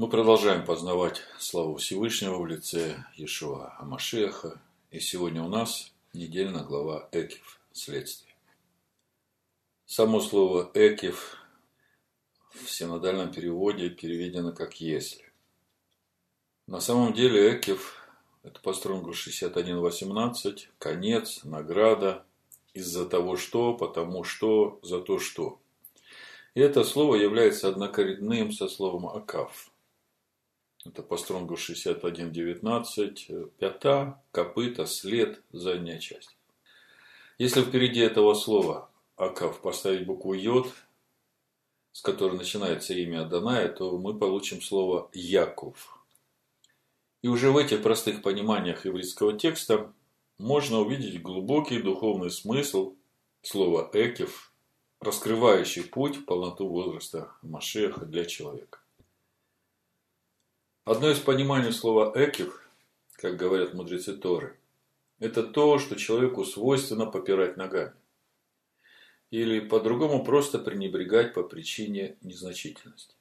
Мы продолжаем познавать славу Всевышнего в лице Иешуа Амашеха. И сегодня у нас недельная глава Экив, следствие. Само слово Экив в синодальном переводе переведено как «если». На самом деле Экив – это по стронгу 61.18, конец, награда, из-за того что, потому что, за то что. И это слово является однокоренным со словом «акав», это по стронгу 61.19. Пята, копыта, след, задняя часть. Если впереди этого слова Акав поставить букву Йод, с которой начинается имя Аданая, то мы получим слово Яков. И уже в этих простых пониманиях еврейского текста можно увидеть глубокий духовный смысл слова Экев, раскрывающий путь в полноту возраста Машеха для человека. Одно из пониманий слова «экив», как говорят мудрецы Торы, это то, что человеку свойственно попирать ногами. Или по-другому просто пренебрегать по причине незначительности.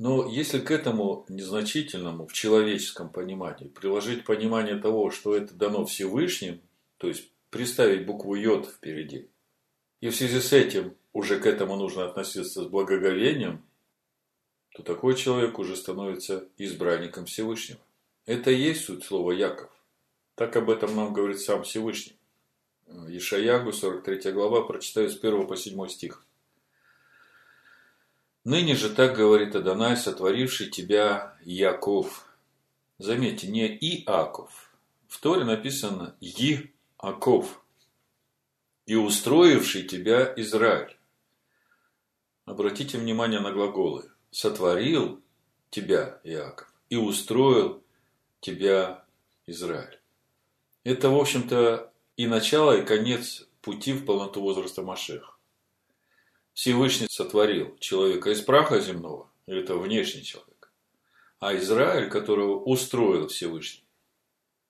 Но если к этому незначительному в человеческом понимании приложить понимание того, что это дано Всевышним, то есть приставить букву Йод впереди, и в связи с этим уже к этому нужно относиться с благоговением, то такой человек уже становится избранником Всевышнего. Это и есть суть слова Яков. Так об этом нам говорит сам Всевышний. Ишаягу, 43 глава, прочитаю с 1 по 7 стих. «Ныне же так говорит Адонай, сотворивший тебя Яков». Заметьте, не Иаков. В Торе написано Иаков. «И устроивший тебя Израиль». Обратите внимание на глаголы сотворил тебя, Иаков, и устроил тебя, Израиль. Это, в общем-то, и начало, и конец пути в полноту возраста Машеха. Всевышний сотворил человека из праха земного, это внешний человек, а Израиль, которого устроил Всевышний,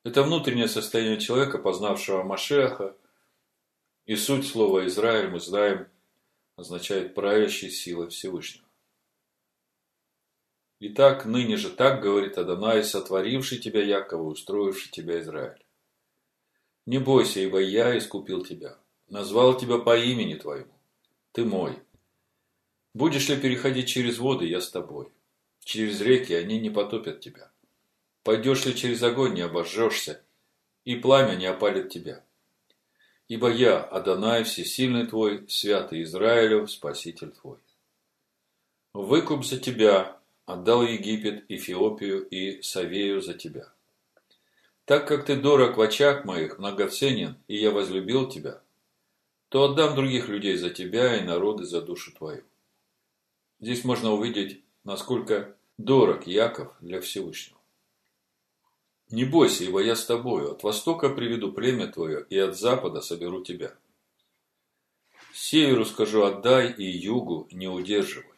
это внутреннее состояние человека, познавшего Машеха, и суть слова Израиль, мы знаем, означает правящей силой Всевышнего. Итак, ныне же так говорит Адонай, сотворивший тебя Якова, устроивший тебя Израиль. Не бойся, ибо я искупил тебя, назвал тебя по имени твоему. Ты мой. Будешь ли переходить через воды, я с тобой. Через реки они не потопят тебя. Пойдешь ли через огонь, не обожжешься, и пламя не опалит тебя. Ибо я, Адонай, всесильный твой, святый Израилев, спаситель твой. Выкуп за тебя отдал Египет, Эфиопию и Савею за тебя. Так как ты дорог в очах моих, многоценен, и я возлюбил тебя, то отдам других людей за тебя и народы за душу твою. Здесь можно увидеть, насколько дорог Яков для Всевышнего. Не бойся, ибо я с тобою, от востока приведу племя твое, и от запада соберу тебя. Северу скажу отдай, и югу не удерживай.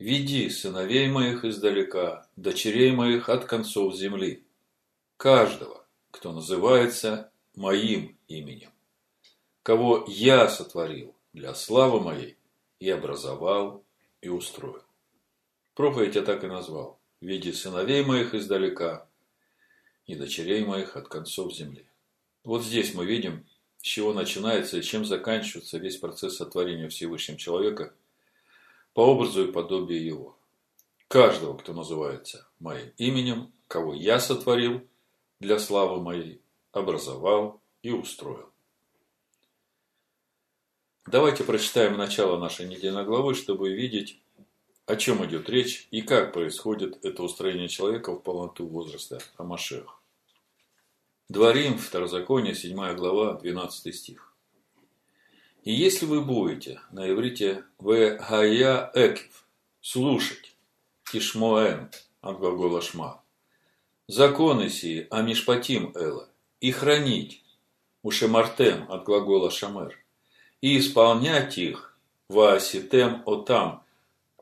Веди сыновей моих издалека, дочерей моих от концов земли, каждого, кто называется моим именем, кого я сотворил для славы моей и образовал и устроил. Проповедь я так и назвал. Веди сыновей моих издалека и дочерей моих от концов земли. Вот здесь мы видим, с чего начинается и чем заканчивается весь процесс сотворения Всевышним человека – по образу и подобию его. Каждого, кто называется моим именем, кого я сотворил для славы моей, образовал и устроил. Давайте прочитаем начало нашей недельной главы, чтобы видеть, о чем идет речь и как происходит это устроение человека в полноту возраста Амашех. Дворим, Второзаконие, 7 глава, 12 стих. И если вы будете на иврите в гая экив слушать кишмоэн от глагола шма, законы сии амишпатим эла и хранить ушемартем от глагола шамер и исполнять их вааситем отам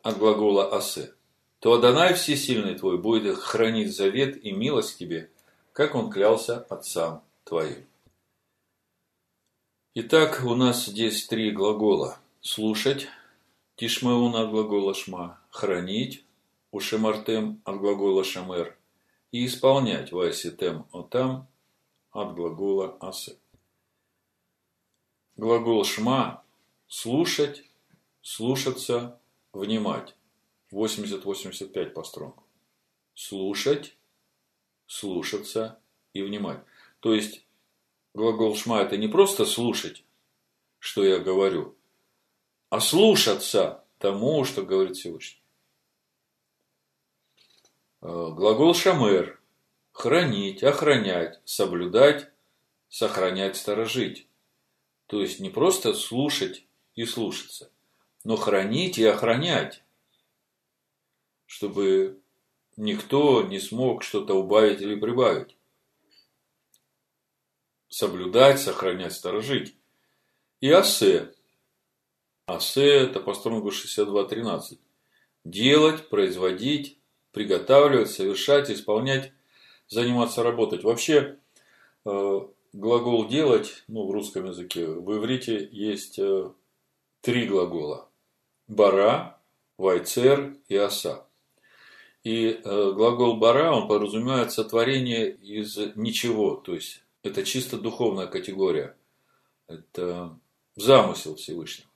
от глагола асе, то Адонай Всесильный твой будет хранить завет и милость тебе, как он клялся отцам твоим. Итак, у нас здесь три глагола. Слушать, Тишмеун от глагола шма – хранить, ушемартем от глагола шамер и исполнять вайситем отам от глагола асе. Глагол шма – слушать, слушаться, внимать. 80-85 по стронгу. Слушать, слушаться и внимать. То есть, глагол шма – это не просто слушать, что я говорю, а слушаться тому, что говорит Всевышний. Э, глагол шамер – хранить, охранять, соблюдать, сохранять, сторожить. То есть, не просто слушать и слушаться, но хранить и охранять, чтобы никто не смог что-то убавить или прибавить. Соблюдать, сохранять, сторожить. И асе. Асе – это по стронгу 62.13. Делать, производить, приготавливать, совершать, исполнять, заниматься, работать. Вообще, э, глагол «делать» ну, в русском языке, в иврите есть э, три глагола. Бара, вайцер и оса. И э, глагол бара, он подразумевает сотворение из ничего. То есть, это чисто духовная категория. Это замысел Всевышнего.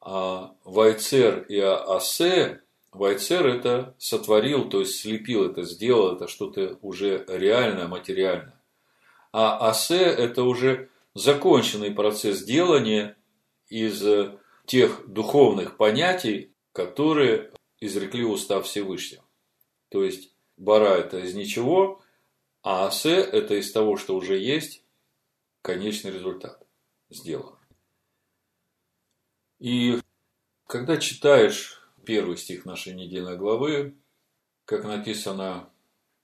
А вайцер и асе, вайцер это сотворил, то есть слепил это, сделал это что-то уже реальное, материальное. А асе это уже законченный процесс делания из тех духовных понятий, которые изрекли устав Всевышнего. То есть, бара – это из ничего, а асе – это из того, что уже есть, конечный результат сделан. И когда читаешь первый стих нашей недельной главы, как написано,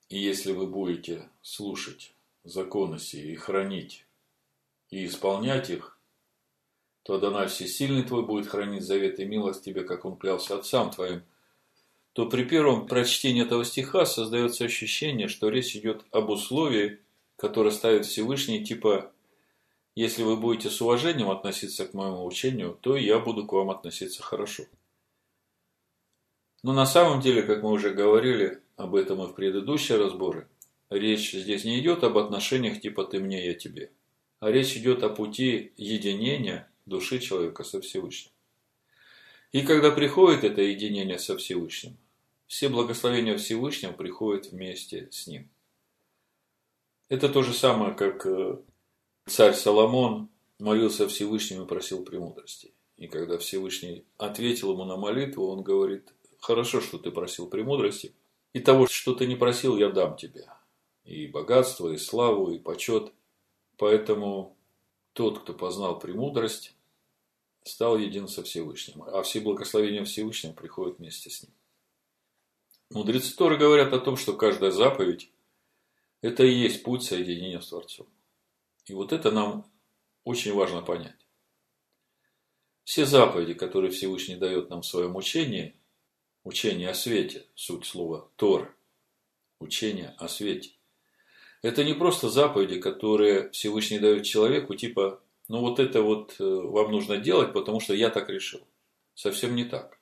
«И если вы будете слушать законы сии и хранить, и исполнять их, то Адонай Всесильный твой будет хранить завет и милость тебе, как он клялся отцам твоим, то при первом прочтении этого стиха создается ощущение, что речь идет об условии, которое ставит Всевышний, типа если вы будете с уважением относиться к моему учению, то я буду к вам относиться хорошо. Но на самом деле, как мы уже говорили об этом и в предыдущие разборы, речь здесь не идет об отношениях типа ты мне, я тебе. А речь идет о пути единения души человека со Всевышним. И когда приходит это единение со Всевышним, все благословения Всевышнего приходят вместе с ним. Это то же самое, как э, царь Соломон молился Всевышнему и просил премудрости. И когда Всевышний ответил ему на молитву, он говорит, хорошо, что ты просил премудрости, и того, что ты не просил, я дам тебе. И богатство, и славу, и почет. Поэтому тот, кто познал премудрость, стал един со Всевышним. А все благословения Всевышнего приходят вместе с ним. Мудрецы Торы говорят о том, что каждая заповедь – это и есть путь соединения с Творцом. И вот это нам очень важно понять. Все заповеди, которые Всевышний дает нам в своем учении, учение о свете, суть слова Тор, учение о свете, это не просто заповеди, которые Всевышний дает человеку, типа, ну вот это вот э, вам нужно делать, потому что я так решил. Совсем не так.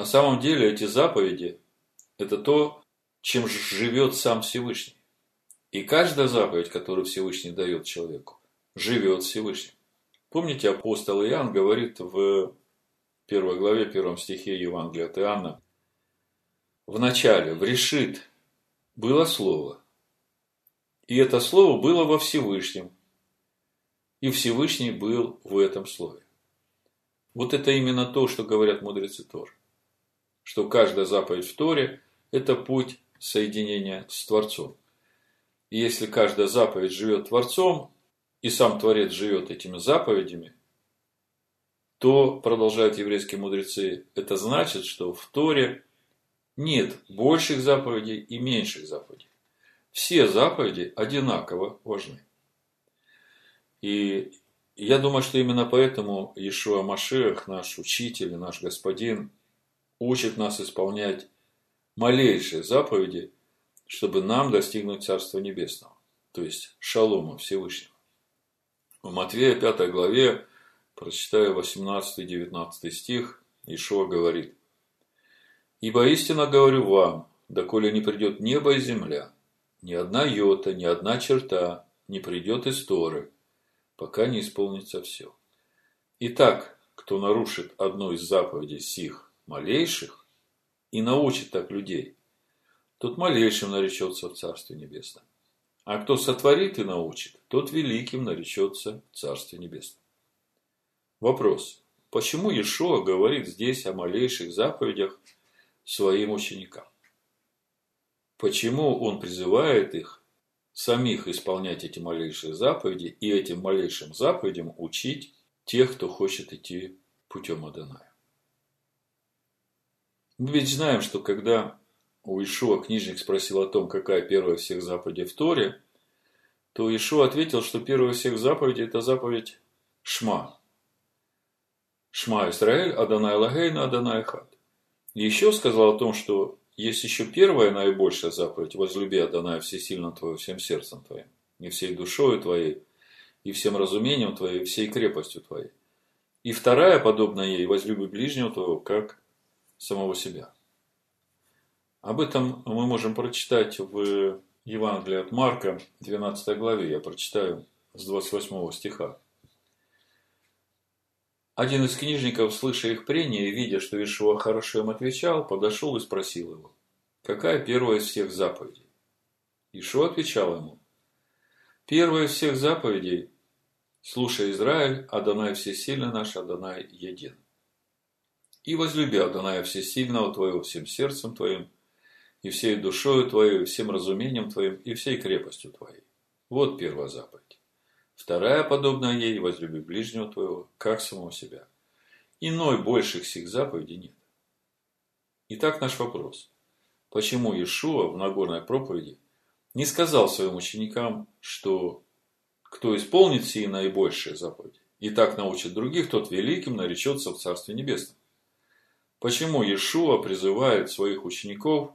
На самом деле эти заповеди – это то, чем живет сам Всевышний. И каждая заповедь, которую Всевышний дает человеку, живет Всевышним. Помните, апостол Иоанн говорит в первой главе, первом стихе Евангелия от Иоанна, в начале, в решит, было Слово. И это Слово было во Всевышнем. И Всевышний был в этом Слове. Вот это именно то, что говорят мудрецы Тор что каждая заповедь в Торе – это путь соединения с Творцом. И если каждая заповедь живет Творцом, и сам Творец живет этими заповедями, то, продолжают еврейские мудрецы, это значит, что в Торе нет больших заповедей и меньших заповедей. Все заповеди одинаково важны. И я думаю, что именно поэтому Ишуа Машех, наш учитель, наш господин, учит нас исполнять малейшие заповеди, чтобы нам достигнуть Царства Небесного, то есть шалома Всевышнего. В Матвея 5 главе Прочитаю 18-19 стих. Ишуа говорит. «Ибо истинно говорю вам, доколе не придет небо и земля, ни одна йота, ни одна черта не придет из Торы, пока не исполнится все. Итак, кто нарушит одну из заповедей сих малейших и научит так людей, тот малейшим наречется в Царстве Небесном. А кто сотворит и научит, тот великим наречется в Царстве Небесном. Вопрос. Почему Иешуа говорит здесь о малейших заповедях своим ученикам? Почему он призывает их самих исполнять эти малейшие заповеди и этим малейшим заповедям учить тех, кто хочет идти путем Адоная? Мы ведь знаем, что когда у Ишуа книжник спросил о том, какая первая всех заповедей в Торе, то Ишуа ответил, что первая всех заповедей – это заповедь Шма. Шма Исраэль, Адонай Лагейна, Адонай Хад. Еще сказал о том, что есть еще первая наибольшая заповедь – возлюби Адоная всесильно твоего всем сердцем твоим, и всей душою твоей, и всем разумением твоим, и всей крепостью твоей. И вторая, подобная ей, возлюби ближнего твоего, как самого себя. Об этом мы можем прочитать в Евангелии от Марка, 12 главе. Я прочитаю с 28 стиха. Один из книжников, слыша их прения и видя, что Ишуа хорошо им отвечал, подошел и спросил его, какая первая из всех заповедей? Ишуа отвечал ему, первая из всех заповедей, слушай Израиль, Адонай всесильный наш, Адонай един. И возлюби Адоная всесильного твоего всем сердцем твоим, и всей душою твоей, и всем разумением твоим, и всей крепостью твоей. Вот первая заповедь. Вторая, подобная ей, возлюби ближнего твоего, как самого себя. Иной больших сих заповедей нет. Итак, наш вопрос. Почему Иешуа в Нагорной проповеди не сказал своим ученикам, что кто исполнит сии наибольшие заповеди и так научит других, тот великим наречется в Царстве Небесном? Почему Иешуа призывает своих учеников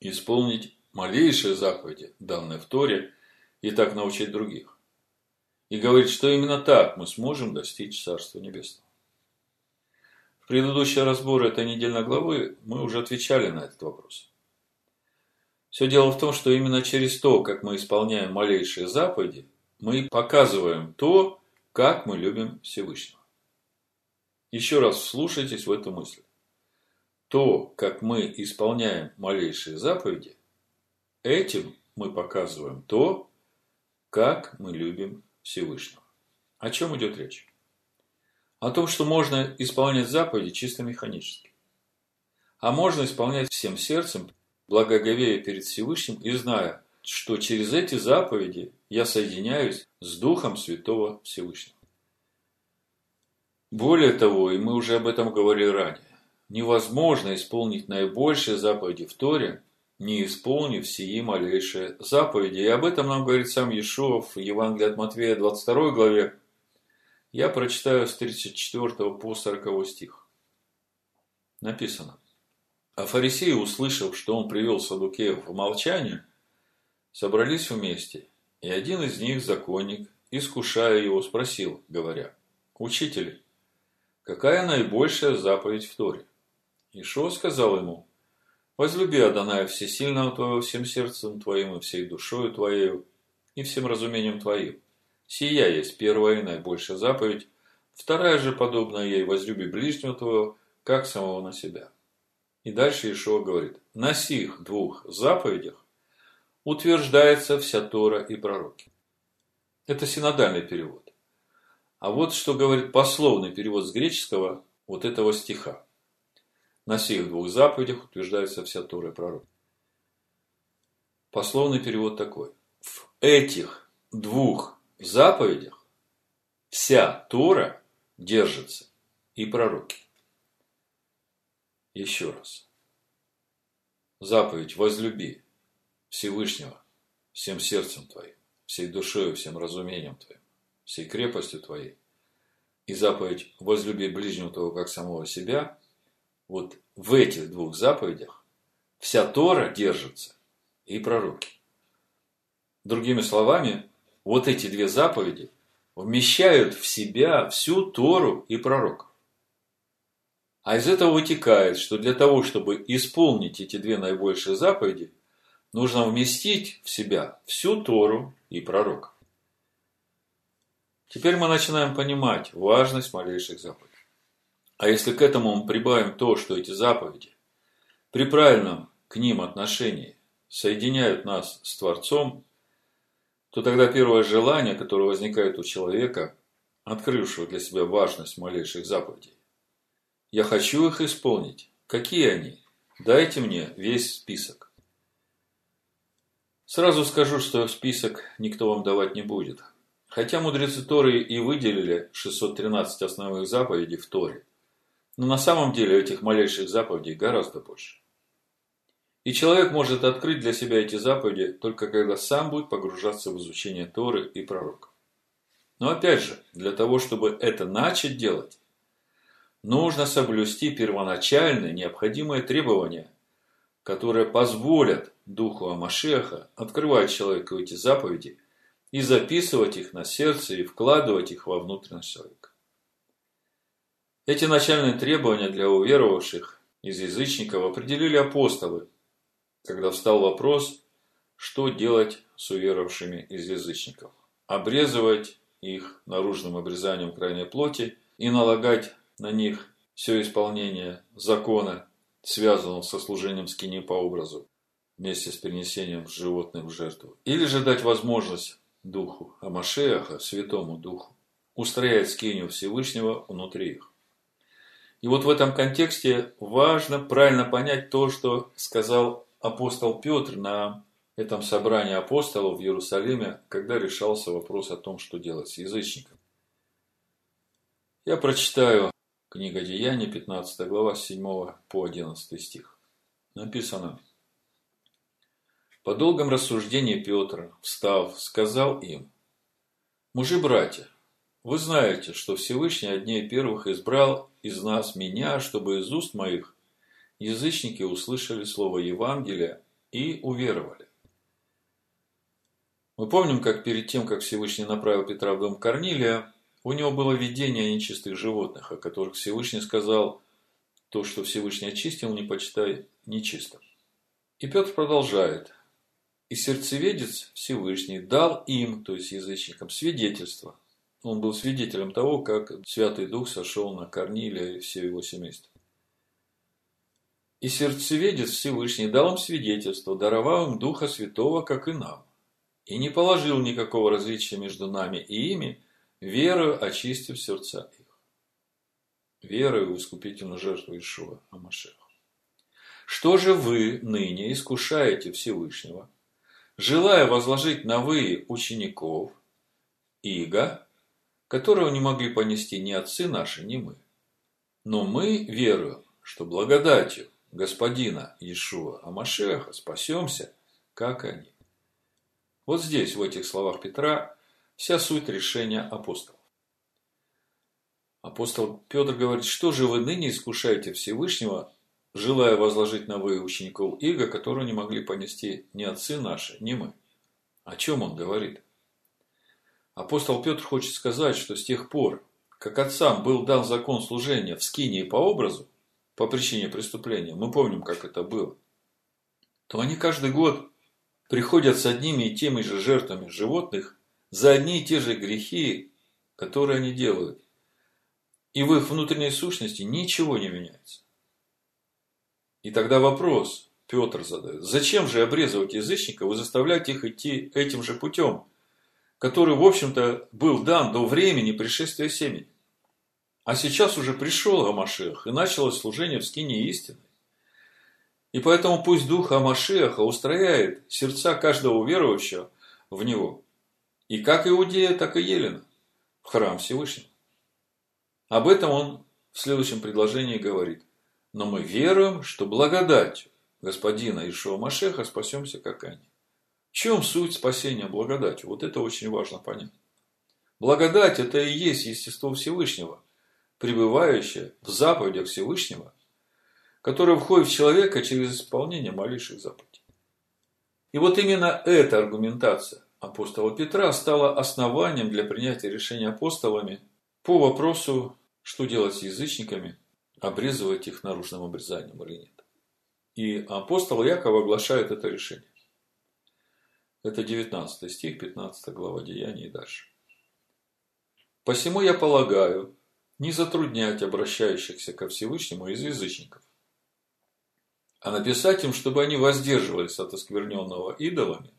исполнить малейшие заповеди, данные в Торе, и так научить других? и говорит, что именно так мы сможем достичь Царства Небесного. В предыдущий разбор этой недельной главы мы уже отвечали на этот вопрос. Все дело в том, что именно через то, как мы исполняем малейшие заповеди, мы показываем то, как мы любим Всевышнего. Еще раз вслушайтесь в эту мысль. То, как мы исполняем малейшие заповеди, этим мы показываем то, как мы любим Всевышнего. О чем идет речь? О том, что можно исполнять заповеди чисто механически. А можно исполнять всем сердцем, благоговея перед Всевышним и зная, что через эти заповеди я соединяюсь с Духом Святого Всевышнего. Более того, и мы уже об этом говорили ранее, невозможно исполнить наибольшие заповеди в Торе, не исполнив сии малейшие заповеди. И об этом нам говорит сам Иешуа в Евангелии от Матвея 22 главе. Я прочитаю с 34 по 40 стих. Написано. А фарисеи, услышав, что он привел Садукеев в молчание, собрались вместе, и один из них, законник, искушая его, спросил, говоря, «Учитель, какая наибольшая заповедь в Торе?» Ишо сказал ему, Возлюби Адоная всесильного твоего всем сердцем твоим и всей душою твоею и всем разумением твоим. Сия есть первая и наибольшая заповедь, вторая же подобная ей возлюби ближнего твоего, как самого на себя. И дальше Ишуа говорит, на сих двух заповедях утверждается вся Тора и пророки. Это синодальный перевод. А вот что говорит пословный перевод с греческого вот этого стиха. На сих двух заповедях утверждается вся Тора и пророк. Пословный перевод такой. В этих двух заповедях вся Тора держится и пророки. Еще раз. Заповедь возлюби Всевышнего всем сердцем твоим, всей душою, всем разумением твоим, всей крепостью твоей. И заповедь возлюби ближнего твоего как самого себя вот в этих двух заповедях вся Тора держится и пророки. Другими словами, вот эти две заповеди вмещают в себя всю Тору и пророков. А из этого вытекает, что для того, чтобы исполнить эти две наибольшие заповеди, нужно вместить в себя всю Тору и пророков. Теперь мы начинаем понимать важность малейших заповедей. А если к этому мы прибавим то, что эти заповеди при правильном к ним отношении соединяют нас с Творцом, то тогда первое желание, которое возникает у человека, открывшего для себя важность малейших заповедей, я хочу их исполнить. Какие они? Дайте мне весь список. Сразу скажу, что список никто вам давать не будет. Хотя мудрецы Торы и выделили 613 основных заповедей в Торе, но на самом деле этих малейших заповедей гораздо больше. И человек может открыть для себя эти заповеди только когда сам будет погружаться в изучение Торы и пророков. Но опять же, для того, чтобы это начать делать, нужно соблюсти первоначальные необходимые требования, которые позволят Духу Амашеха открывать человеку эти заповеди и записывать их на сердце и вкладывать их во внутренность человека. Эти начальные требования для уверовавших из язычников определили апостолы, когда встал вопрос, что делать с уверовавшими из язычников. Обрезывать их наружным обрезанием крайней плоти и налагать на них все исполнение закона, связанного со служением скини по образу, вместе с перенесением животных в жертву. Или же дать возможность Духу Амашеаха, Святому Духу, устроять скинию Всевышнего внутри их. И вот в этом контексте важно правильно понять то, что сказал апостол Петр на этом собрании апостолов в Иерусалиме, когда решался вопрос о том, что делать с язычником. Я прочитаю книга Деяний, 15 глава, с 7 по 11 стих. Написано. По долгом рассуждении Петр, встав, сказал им, «Мужи-братья, вы знаете, что Всевышний одней первых избрал из нас меня, чтобы из уст моих язычники услышали слово Евангелия и уверовали. Мы помним, как перед тем, как Всевышний направил Петра в дом Корнилия, у него было видение нечистых животных, о которых Всевышний сказал, то, что Всевышний очистил, не почитай нечистым. И Петр продолжает. И сердцеведец Всевышний дал им, то есть язычникам, свидетельство. Он был свидетелем того, как Святый Дух сошел на Корнилия и все его семейство. И сердцеведец Всевышний дал им свидетельство, даровал им Духа Святого, как и нам, и не положил никакого различия между нами и ими, верою очистив сердца их. Верою в искупительную жертву Ишуа Амашеха. Что же вы ныне искушаете Всевышнего, желая возложить на вы учеников, иго, которого не могли понести ни отцы наши, ни мы? Но мы веруем, что благодатью господина Иешуа Амашеха спасемся, как они. Вот здесь, в этих словах Петра, вся суть решения апостолов. Апостол Петр говорит, что же вы ныне искушаете Всевышнего, желая возложить на вы учеников Иго, которые не могли понести ни отцы наши, ни мы. О чем он говорит? Апостол Петр хочет сказать, что с тех пор, как отцам был дан закон служения в скинии по образу, по причине преступления, мы помним, как это было, то они каждый год приходят с одними и теми же жертвами животных за одни и те же грехи, которые они делают. И в их внутренней сущности ничего не меняется. И тогда вопрос Петр задает. Зачем же обрезывать язычников и заставлять их идти этим же путем, который, в общем-то, был дан до времени пришествия семени? А сейчас уже пришел Амашех, и началось служение в скине истины. И поэтому пусть Дух Амашеха устрояет сердца каждого верующего в него. И как Иудея, так и Елена. В храм Всевышнего. Об этом он в следующем предложении говорит. Но мы веруем, что благодатью Господина Ишуа Машеха спасемся, как они. Чем суть спасения благодатью? Вот это очень важно понять. Благодать – это и есть естество Всевышнего – пребывающее в заповедях Всевышнего, которое входит в человека через исполнение малейших заповедей. И вот именно эта аргументация апостола Петра стало основанием для принятия решения апостолами по вопросу, что делать с язычниками, обрезывать их наружным обрезанием или нет. И апостол Яков оглашает это решение. Это 19 стих, 15 глава Деяний и дальше. «Посему я полагаю, не затруднять обращающихся ко Всевышнему из язычников, а написать им, чтобы они воздерживались от оскверненного идолами,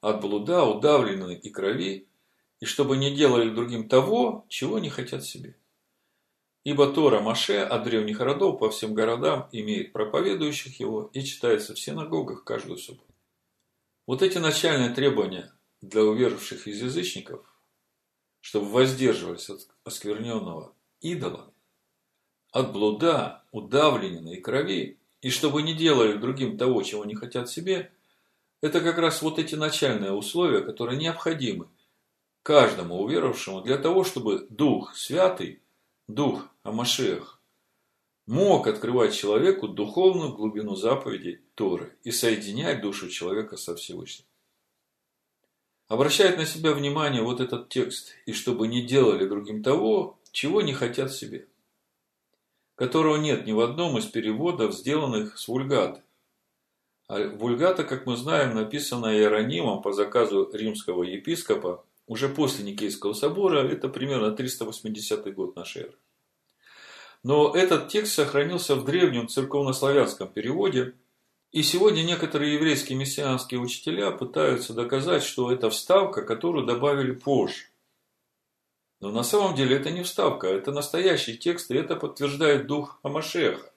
от блуда, удавленной и крови, и чтобы не делали другим того, чего не хотят себе. Ибо Тора Маше от древних родов по всем городам имеет проповедующих его и читается в синагогах каждую субботу. Вот эти начальные требования для уверовавших из язычников, чтобы воздерживались от оскверненного идола, от блуда, удавленной крови, и чтобы не делали другим того, чего не хотят себе, это как раз вот эти начальные условия, которые необходимы каждому уверовавшему для того, чтобы Дух Святый, Дух Амашех, мог открывать человеку духовную глубину заповедей Торы и соединять душу человека со Всевышним. Обращает на себя внимание вот этот текст, и чтобы не делали другим того, чего не хотят себе которого нет ни в одном из переводов, сделанных с вульгаты. А вульгата, как мы знаем, написана Иеронимом по заказу римского епископа уже после Никейского собора, это примерно 380 год нашей эры. Но этот текст сохранился в древнем церковнославянском переводе, и сегодня некоторые еврейские мессианские учителя пытаются доказать, что это вставка, которую добавили позже. Но на самом деле это не вставка, это настоящий текст, и это подтверждает дух Амашеха.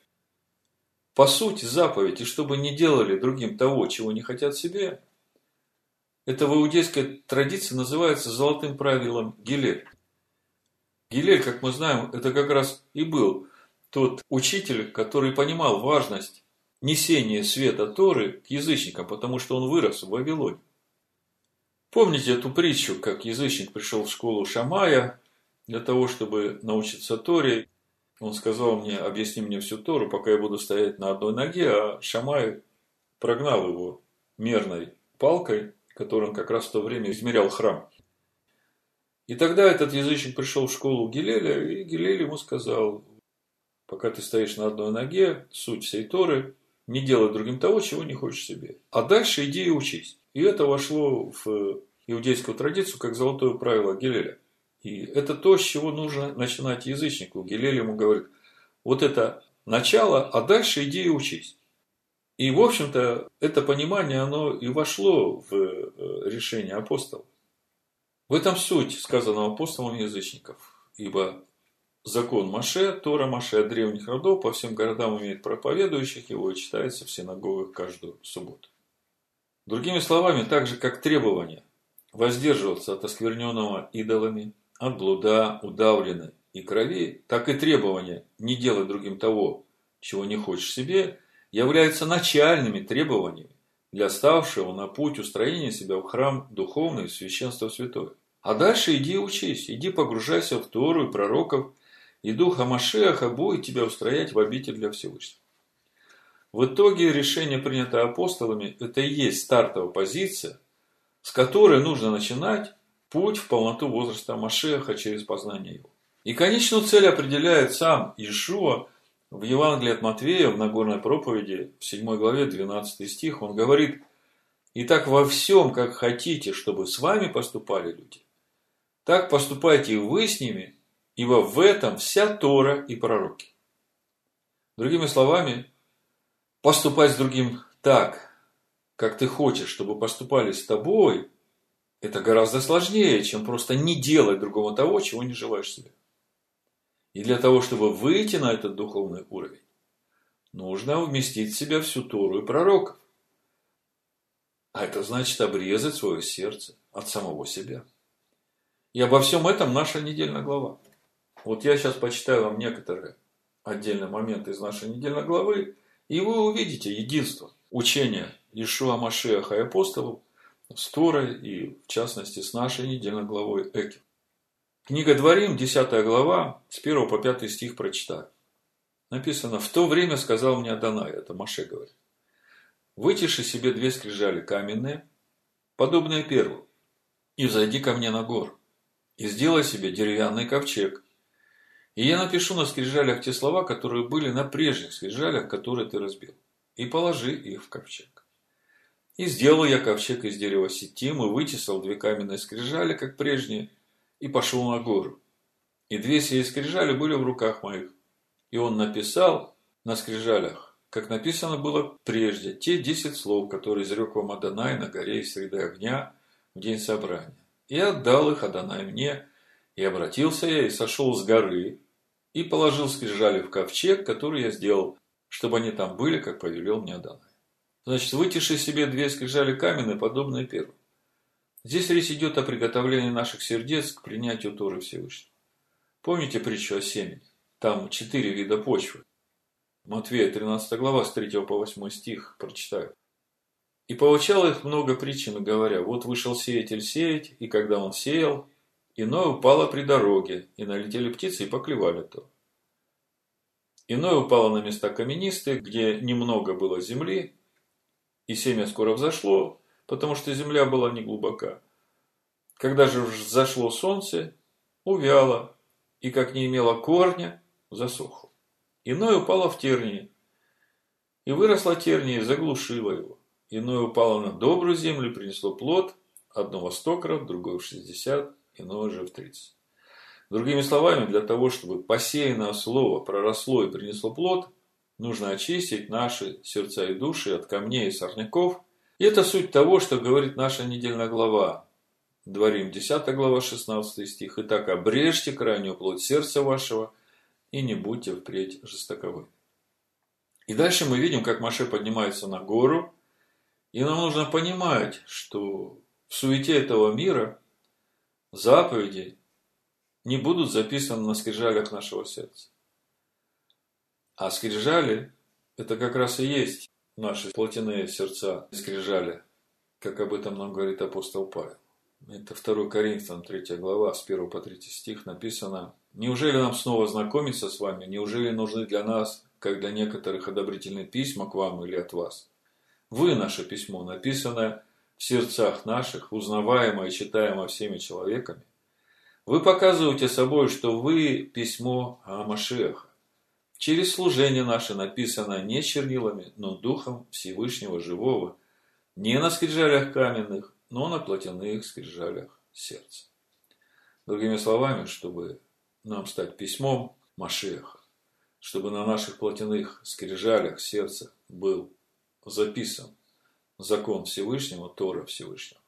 По сути, заповедь, и чтобы не делали другим того, чего не хотят себе, это в иудейской традиции называется золотым правилом Гилель. Гилель, как мы знаем, это как раз и был тот учитель, который понимал важность несения света Торы к язычникам, потому что он вырос в Вавилоне. Помните эту притчу, как язычник пришел в школу Шамая для того, чтобы научиться Торе. Он сказал мне, объясни мне всю Тору, пока я буду стоять на одной ноге, а Шамай прогнал его мерной палкой, которой он как раз в то время измерял храм. И тогда этот язычник пришел в школу Гилеля, и Гилель ему сказал, пока ты стоишь на одной ноге, суть всей Торы, не делай другим того, чего не хочешь себе. А дальше иди и учись. И это вошло в иудейскую традицию как золотое правило Гилеля. И это то, с чего нужно начинать язычнику. Гилель ему говорит, вот это начало, а дальше иди и учись. И, в общем-то, это понимание, оно и вошло в э, решение апостолов. В этом суть сказанного апостолом язычников. Ибо закон Маше, Тора Маше от древних родов по всем городам имеет проповедующих его и читается в синагогах каждую субботу. Другими словами, так же как требование воздерживаться от оскверненного идолами, от блуда, удавленной и крови, так и требование не делать другим того, чего не хочешь себе, являются начальными требованиями для ставшего на путь устроения себя в храм духовный священства святое. А дальше иди учись, иди погружайся в Тору и пророков, и Духа Машеха будет тебя устроять в обитель для Всевышнего. В итоге решение, принятое апостолами, это и есть стартовая позиция, с которой нужно начинать путь в полноту возраста Машеха через познание его. И конечную цель определяет сам Иешуа в Евангелии от Матвея, в Нагорной проповеди, в 7 главе, 12 стих, он говорит, «Итак, во всем, как хотите, чтобы с вами поступали люди, так поступайте и вы с ними, ибо в этом вся Тора и пророки». Другими словами, поступать с другим так, как ты хочешь, чтобы поступали с тобой, это гораздо сложнее, чем просто не делать другому того, чего не желаешь себе. И для того, чтобы выйти на этот духовный уровень, нужно вместить в себя всю Тору и пророков. А это значит обрезать свое сердце от самого себя. И обо всем этом наша недельная глава. Вот я сейчас почитаю вам некоторые отдельные моменты из нашей недельной главы, и вы увидите единство учения Ишуа Машеха и апостолов с Торой и, в частности, с нашей недельной главой Эки. Книга Дворим, 10 глава, с 1 по 5 стих прочитаю. Написано, в то время сказал мне Адонай, это Маше говорит, вытиши себе две скрижали каменные, подобные первым, и взойди ко мне на гору, и сделай себе деревянный ковчег. И я напишу на скрижалях те слова, которые были на прежних скрижалях, которые ты разбил, и положи их в ковчег. И сделал я ковчег из дерева сетим, и вытесал две каменные скрижали, как прежние, и пошел на гору. И две сии скрижали были в руках моих. И он написал на скрижалях, как написано было прежде, те десять слов, которые изрек вам Адонай на горе из среды огня в день собрания. И отдал их Адонай мне, и обратился я, и сошел с горы, и положил скрижали в ковчег, который я сделал, чтобы они там были, как повелел мне Адонай. Значит, вытиши себе две скрижали каменные, подобные первым. Здесь речь идет о приготовлении наших сердец к принятию Торы Всевышнего. Помните притчу о семени? Там четыре вида почвы. Матвея 13 глава с 3 по 8 стих прочитаю. И получал их много причин, говоря, вот вышел сеятель сеять, и когда он сеял, иное упало при дороге, и налетели птицы и поклевали то. Иное упало на места каменистые, где немного было земли, и семя скоро взошло, потому что земля была не глубока. Когда же взошло солнце, увяло, и как не имело корня, засохло. Иное упало в тернии, и выросла терния и заглушила его. Иное упало на добрую землю, принесло плод, одного сто крат, другое в шестьдесят, иное же в тридцать. Другими словами, для того, чтобы посеянное слово проросло и принесло плод, нужно очистить наши сердца и души от камней и сорняков. И это суть того, что говорит наша недельная глава. Дворим 10 глава 16 стих. «Итак, обрежьте крайнюю плоть сердца вашего, и не будьте впредь жестоковы». И дальше мы видим, как Маше поднимается на гору, и нам нужно понимать, что в суете этого мира заповеди не будут записаны на скрижалях нашего сердца. А скрижали – это как раз и есть наши плотяные сердца скрижали, как об этом нам говорит апостол Павел. Это 2 Коринфянам 3 глава, с 1 по 3 стих написано «Неужели нам снова знакомиться с вами? Неужели нужны для нас, как для некоторых, одобрительные письма к вам или от вас? Вы, наше письмо, написанное в сердцах наших, узнаваемое и читаемое всеми человеками. Вы показываете собой, что вы письмо Амашеха, Через служение наше написано не чернилами, но духом Всевышнего Живого, не на скрижалях каменных, но на плотяных скрижалях сердца. Другими словами, чтобы нам стать письмом Машеха, чтобы на наших плотяных скрижалях сердца был записан закон Всевышнего, Тора Всевышнего,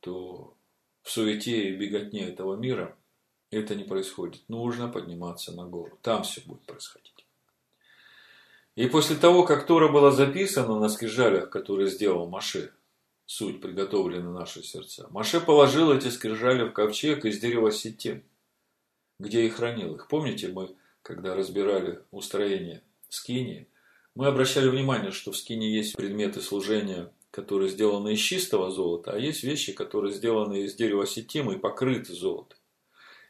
то в суете и беготне этого мира это не происходит. Нужно подниматься на гору. Там все будет происходить. И после того, как Тора была записана на скрижалях, которые сделал Маше, суть приготовлены наши сердца, Маше положил эти скрижали в ковчег из дерева сетем, где и хранил их. Помните, мы, когда разбирали устроение скини, мы обращали внимание, что в скине есть предметы служения, которые сделаны из чистого золота, а есть вещи, которые сделаны из дерева сетима и покрыты золотом.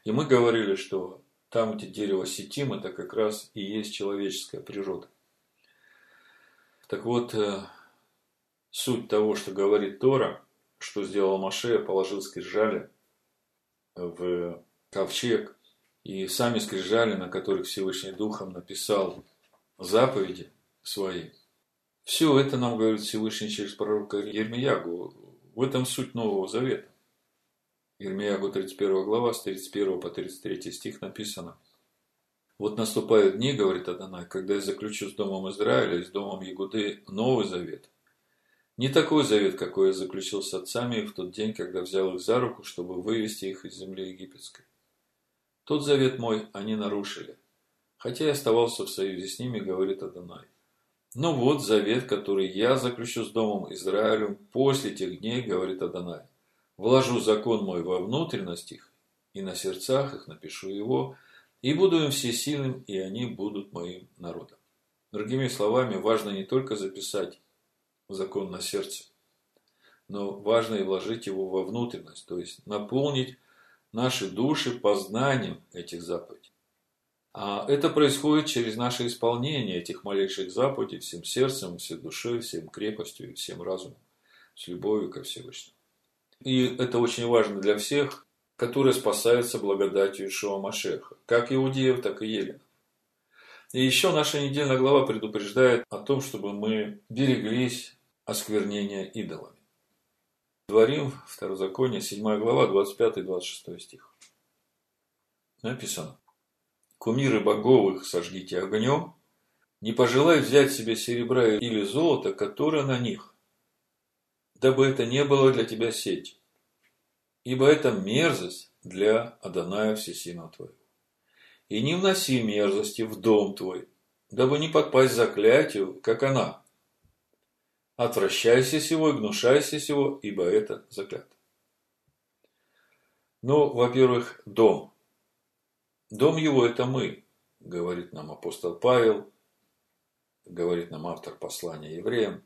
И мы говорили, что там, где дерево сетим, это как раз и есть человеческая природа. Так вот, э, суть того, что говорит Тора, что сделал Маше, положил скрижали в ковчег, и сами скрижали, на которых Всевышний Духом написал заповеди свои. Все это нам говорит Всевышний через пророка Ермиягу. В этом суть Нового Завета. Ирмиягу 31 глава, с 31 по 33 стих написано. Вот наступают дни, говорит Адонай, когда я заключу с Домом Израиля и с Домом Ягуды новый завет. Не такой завет, какой я заключил с отцами в тот день, когда взял их за руку, чтобы вывести их из земли египетской. Тот завет мой они нарушили, хотя я оставался в союзе с ними, говорит Адонай. Но вот завет, который я заключу с Домом Израилем после тех дней, говорит Адонай. Вложу закон мой во внутренность их, и на сердцах их напишу его, и буду им всесильным, и они будут моим народом. Другими словами, важно не только записать закон на сердце, но важно и вложить его во внутренность, то есть наполнить наши души познанием этих заповедей. А это происходит через наше исполнение этих малейших заповедей всем сердцем, всей душой, всем крепостью и всем разумом, с любовью ко Всевышнему. И это очень важно для всех, которые спасаются благодатью Ишуа Машеха, как иудеев, так и еленов. И еще наша недельная глава предупреждает о том, чтобы мы береглись осквернения идолами. Дворим, Второзаконие, 7 глава, 25-26 стих. Написано. Кумиры боговых сожгите огнем, не пожелай взять себе серебра или золота, которое на них, дабы это не было для тебя сеть, ибо это мерзость для Адоная Всесильного твоего. И не вноси мерзости в дом твой, дабы не подпасть заклятию, как она. Отвращайся сего и гнушайся сего, ибо это заклято. Ну, во-первых, дом. Дом его – это мы, говорит нам апостол Павел, говорит нам автор послания евреям.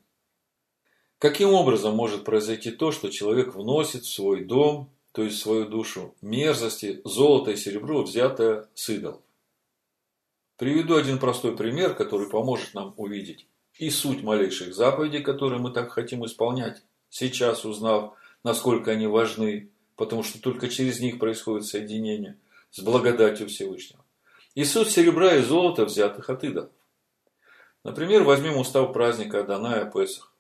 Каким образом может произойти то, что человек вносит в свой дом, то есть в свою душу, мерзости, золото и серебро, взятое с идолов? Приведу один простой пример, который поможет нам увидеть и суть малейших заповедей, которые мы так хотим исполнять, сейчас узнав, насколько они важны, потому что только через них происходит соединение с благодатью Всевышнего. И суть серебра и золота, взятых от идолов. Например, возьмем устав праздника Аданая Песах.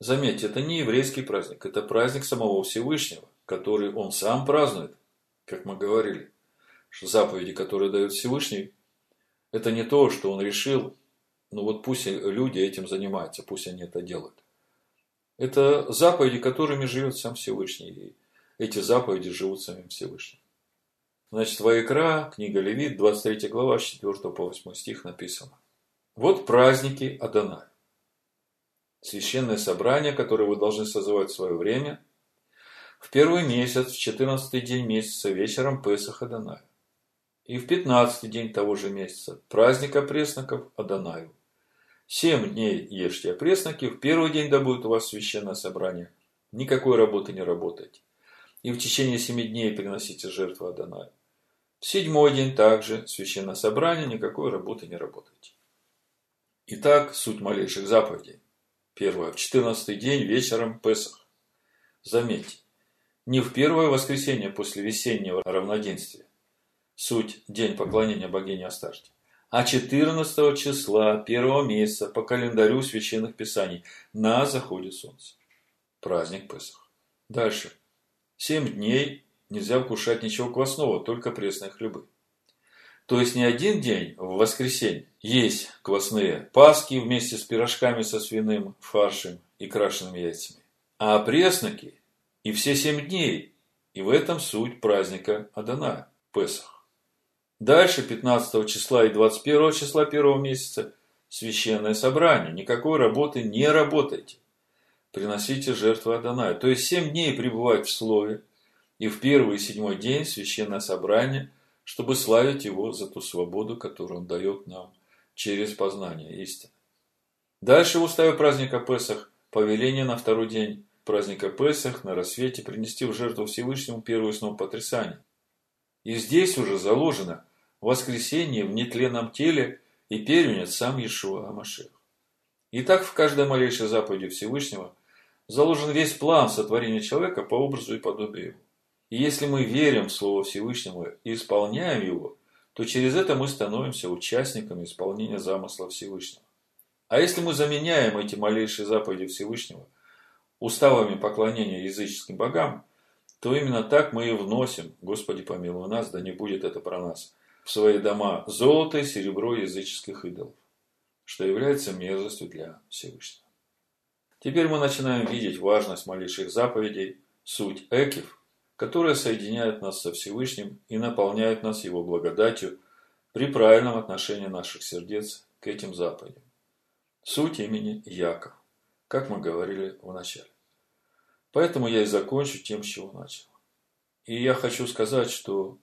Заметьте, это не еврейский праздник, это праздник самого Всевышнего, который он сам празднует, как мы говорили. Что заповеди, которые дает Всевышний, это не то, что он решил, ну вот пусть люди этим занимаются, пусть они это делают. Это заповеди, которыми живет сам Всевышний. И эти заповеди живут самим Всевышним. Значит, Ваикра, книга Левит, 23 глава, с 4 по 8 стих написано. Вот праздники Адонай. Священное собрание, которое вы должны созывать в свое время, в первый месяц, в четырнадцатый день месяца, вечером Песах Адонай. И в пятнадцатый день того же месяца, праздник опресноков Адонаю. Семь дней ешьте опресноки, в первый день да будет у вас священное собрание. Никакой работы не работайте. И в течение семи дней приносите жертву Адонаю. Седьмой день также священное собрание, никакой работы не работайте. Итак, суть малейших заповедей. Первое. В четырнадцатый день вечером Песах. Заметьте, не в первое воскресенье после весеннего равноденствия. Суть – день поклонения богине Астарте. А 14 числа первого месяца по календарю священных писаний на заходе солнца. Праздник Песах. Дальше. Семь дней нельзя вкушать ничего квасного, только пресные хлебы. То есть не один день в воскресенье есть квасные паски вместе с пирожками со свиным фаршем и крашенными яйцами, а пресноки и все семь дней. И в этом суть праздника Адана, Песах. Дальше 15 числа и 21 числа первого месяца священное собрание. Никакой работы не работайте. Приносите жертву Адонаю. То есть семь дней пребывать в слове. И в первый и седьмой день священное собрание – чтобы славить Его за ту свободу, которую Он дает нам через познание истины. Дальше в уставе праздника Песах повеление на второй день праздника Песах на рассвете принести в жертву Всевышнему первую снова потрясание. И здесь уже заложено воскресение в нетленном теле и первенец сам Иешуа Амашех. И так в каждой малейшей заповеди Всевышнего заложен весь план сотворения человека по образу и подобию его. И если мы верим в Слово Всевышнего и исполняем его, то через это мы становимся участниками исполнения замысла Всевышнего. А если мы заменяем эти малейшие заповеди Всевышнего уставами поклонения языческим богам, то именно так мы и вносим, Господи помилуй нас, да не будет это про нас, в свои дома золото и серебро языческих идолов, что является мерзостью для Всевышнего. Теперь мы начинаем видеть важность малейших заповедей, суть экив – которая соединяет нас со Всевышним и наполняет нас Его благодатью при правильном отношении наших сердец к этим заповедям. Суть имени Яков, как мы говорили в начале. Поэтому я и закончу тем, с чего начал. И я хочу сказать, что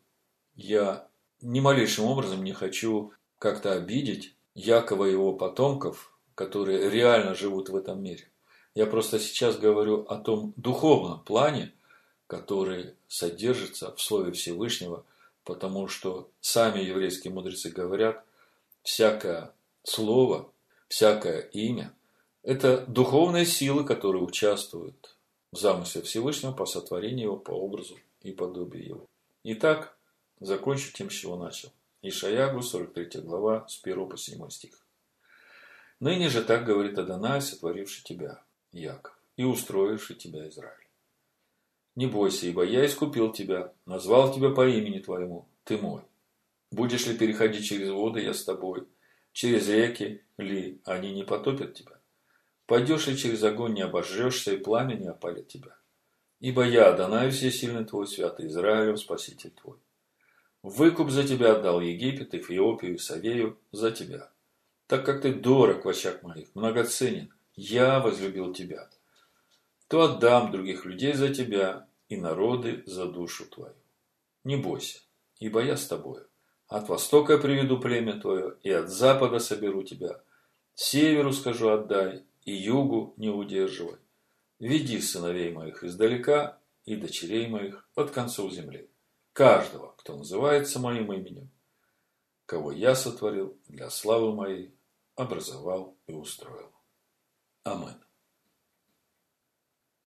я ни малейшим образом не хочу как-то обидеть Якова и его потомков, которые реально живут в этом мире. Я просто сейчас говорю о том духовном плане, который содержится в Слове Всевышнего, потому что сами еврейские мудрецы говорят, всякое слово, всякое имя – это духовные силы, которые участвуют в замысле Всевышнего по сотворению его по образу и подобию его. Итак, закончу тем, с чего начал. Ишаягу, 43 глава, с 1 по 7 стих. Ныне же так говорит Адонай, сотворивший тебя, Яков, и устроивший тебя, Израиль. Не бойся, ибо я искупил тебя, назвал тебя по имени твоему, ты мой. Будешь ли переходить через воды, я с тобой, через реки ли, они не потопят тебя. Пойдешь ли через огонь, не обожжешься, и пламя не опалит тебя. Ибо я, Адонай Всесильный твой, святый Израилев, Спаситель твой. Выкуп за тебя отдал Египет, Эфиопию и Савею за тебя. Так как ты дорог в очах моих, многоценен, я возлюбил тебя. То отдам других людей за тебя и народы за душу твою. Не бойся, ибо я с тобою. От востока приведу племя твое, и от запада соберу тебя. Северу скажу отдай, и югу не удерживай. Веди сыновей моих издалека и дочерей моих от концов земли. Каждого, кто называется моим именем, кого я сотворил для славы моей, образовал и устроил. Амин.